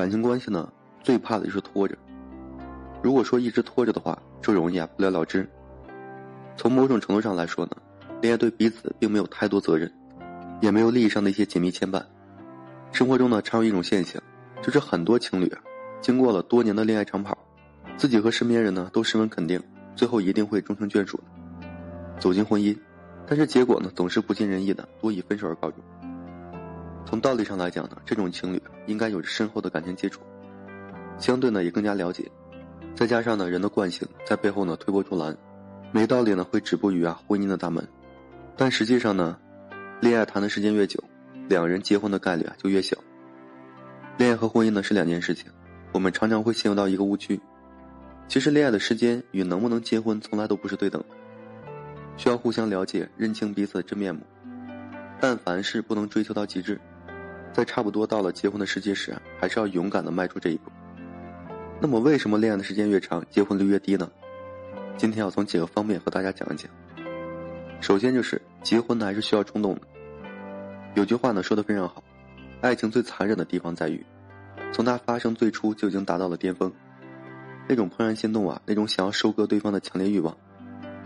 感情关系呢，最怕的就是拖着。如果说一直拖着的话，就容易啊不了了之。从某种程度上来说呢，恋爱对彼此并没有太多责任，也没有利益上的一些紧密牵绊。生活中呢，常有一种现象，就是很多情侣啊，经过了多年的恋爱长跑，自己和身边人呢都十分肯定，最后一定会终成眷属的，走进婚姻。但是结果呢，总是不尽人意的，多以分手而告终。从道理上来讲呢，这种情侣应该有着深厚的感情基础，相对呢也更加了解，再加上呢人的惯性在背后呢推波助澜，没道理呢会止步于啊婚姻的大门。但实际上呢，恋爱谈的时间越久，两人结婚的概率啊就越小。恋爱和婚姻呢是两件事情，我们常常会陷入到一个误区，其实恋爱的时间与能不能结婚从来都不是对等的。需要互相了解、认清彼此的真面目。但凡是不能追求到极致，在差不多到了结婚的时机时，还是要勇敢的迈出这一步。那么，为什么恋爱的时间越长，结婚率越低呢？今天要从几个方面和大家讲一讲。首先就是结婚呢，还是需要冲动的。有句话呢说的非常好，爱情最残忍的地方在于，从它发生最初就已经达到了巅峰，那种怦然心动啊，那种想要收割对方的强烈欲望。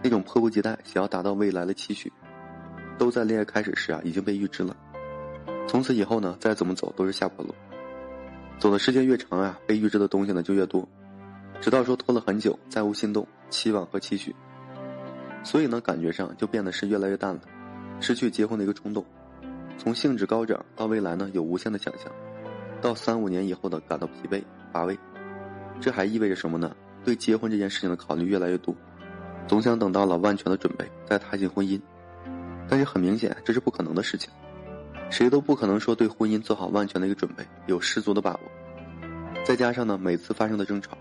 那种迫不及待想要达到未来的期许，都在恋爱开始时啊已经被预知了。从此以后呢，再怎么走都是下坡路。走的时间越长啊，被预知的东西呢就越多，直到说拖了很久，再无心动、期望和期许。所以呢，感觉上就变得是越来越淡了，失去结婚的一个冲动。从兴致高涨到未来呢有无限的想象，到三五年以后的感到疲惫乏味，这还意味着什么呢？对结婚这件事情的考虑越来越多。总想等到了万全的准备再踏进婚姻，但是很明显这是不可能的事情，谁都不可能说对婚姻做好万全的一个准备，有十足的把握。再加上呢，每次发生的争吵，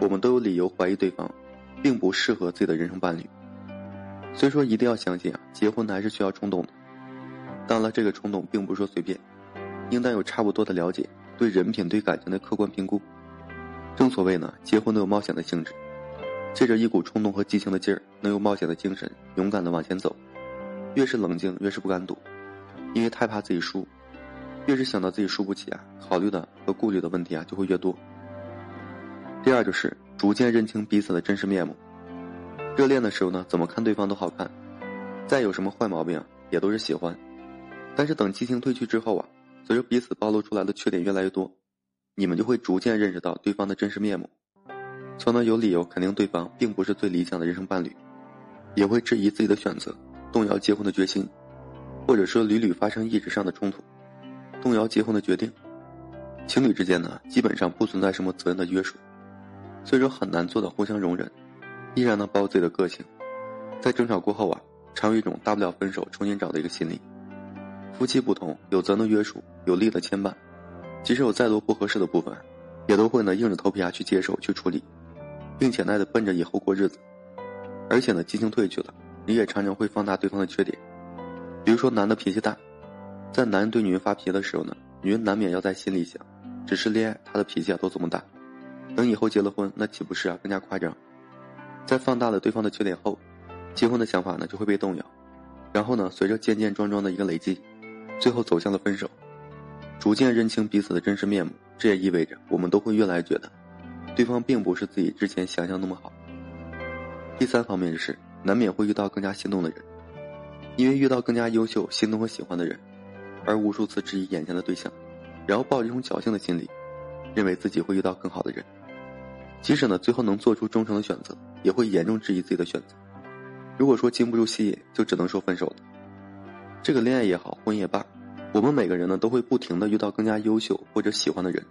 我们都有理由怀疑对方，并不适合自己的人生伴侣。所以说一定要相信啊，结婚还是需要冲动的。当然，这个冲动并不是说随便，应当有差不多的了解，对人品、对感情的客观评估。正所谓呢，结婚都有冒险的性质。借着一股冲动和激情的劲儿，能有冒险的精神，勇敢的往前走。越是冷静，越是不敢赌，因为太怕自己输。越是想到自己输不起啊，考虑的和顾虑的问题啊就会越多。第二就是逐渐认清彼此的真实面目。热恋的时候呢，怎么看对方都好看，再有什么坏毛病也都是喜欢。但是等激情褪去之后啊，随着彼此暴露出来的缺点越来越多，你们就会逐渐认识到对方的真实面目。从而有理由肯定对方并不是最理想的人生伴侣，也会质疑自己的选择，动摇结婚的决心，或者说屡屡发生意志上的冲突，动摇结婚的决定。情侣之间呢，基本上不存在什么责任的约束，所以说很难做到互相容忍，依然能保有自己的个性。在争吵过后啊，常有一种大不了分手重新找的一个心理。夫妻不同，有责任的约束，有利的牵绊，即使有再多不合适的部分，也都会呢硬着头皮啊去接受去处理。并且呢，得奔着以后过日子，而且呢，激情褪去了，你也常常会放大对方的缺点，比如说男的脾气大，在男人对女人发脾气的时候呢，女人难免要在心里想，只是恋爱他的脾气啊都这么大，等以后结了婚，那岂不是啊更加夸张？在放大了对方的缺点后，结婚的想法呢就会被动摇，然后呢，随着渐渐桩桩的一个累积，最后走向了分手，逐渐认清彼此的真实面目，这也意味着我们都会越来越觉得。对方并不是自己之前想象那么好。第三方面就是，难免会遇到更加心动的人，因为遇到更加优秀、心动和喜欢的人，而无数次质疑眼前的对象，然后抱着一种侥幸的心理，认为自己会遇到更好的人。即使呢最后能做出忠诚的选择，也会严重质疑自己的选择。如果说经不住吸引，就只能说分手了。这个恋爱也好，婚也罢，我们每个人呢都会不停的遇到更加优秀或者喜欢的人。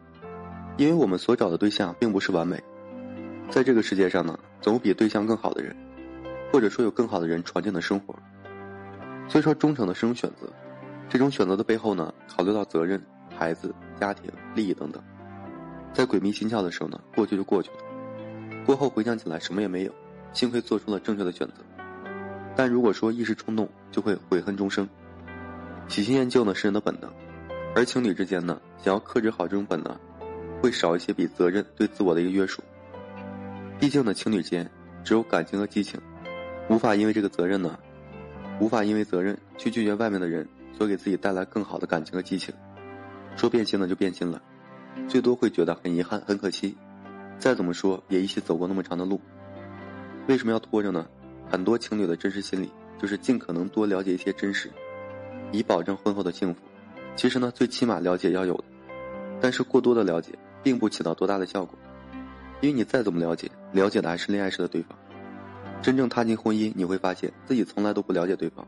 因为我们所找的对象并不是完美，在这个世界上呢，总有比对象更好的人，或者说有更好的人闯进了生活。所以说，忠诚的是种选择，这种选择的背后呢，考虑到责任、孩子、家庭、利益等等，在鬼迷心窍的时候呢，过去就过去了，过后回想起来什么也没有，幸亏做出了正确的选择。但如果说一时冲动，就会悔恨终生。喜新厌旧呢是人的本能，而情侣之间呢，想要克制好这种本能。会少一些比责任对自我的一个约束。毕竟呢，情侣间只有感情和激情，无法因为这个责任呢，无法因为责任去拒绝外面的人所给自己带来更好的感情和激情。说变心了就变心了，最多会觉得很遗憾、很可惜。再怎么说，也一起走过那么长的路。为什么要拖着呢？很多情侣的真实心理就是尽可能多了解一些真实，以保证婚后的幸福。其实呢，最起码了解要有，但是过多的了解并不起到多大的效果，因为你再怎么了解，了解的还是恋爱时的对方。真正踏进婚姻，你会发现自己从来都不了解对方，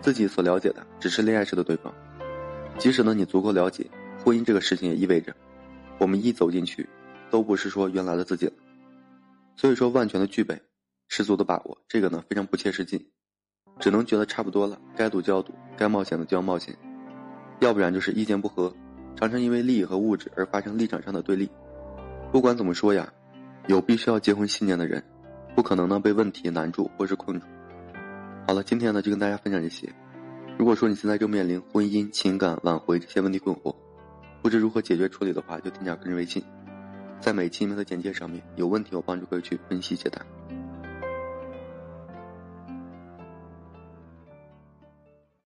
自己所了解的只是恋爱时的对方。即使呢，你足够了解，婚姻这个事情也意味着，我们一走进去，都不是说原来的自己了。所以说，万全的具备。十足的把握，这个呢非常不切实际，只能觉得差不多了，该赌就要赌，该冒险的就要冒险，要不然就是意见不合，常常因为利益和物质而发生立场上的对立。不管怎么说呀，有必须要结婚信念的人，不可能呢被问题难住或是困住。好了，今天呢就跟大家分享这些。如果说你现在正面临婚姻、情感挽回这些问题困惑，不知如何解决处理的话，就添加个人微信，在每期里面的简介上面有问题，我帮助各位去分析解答。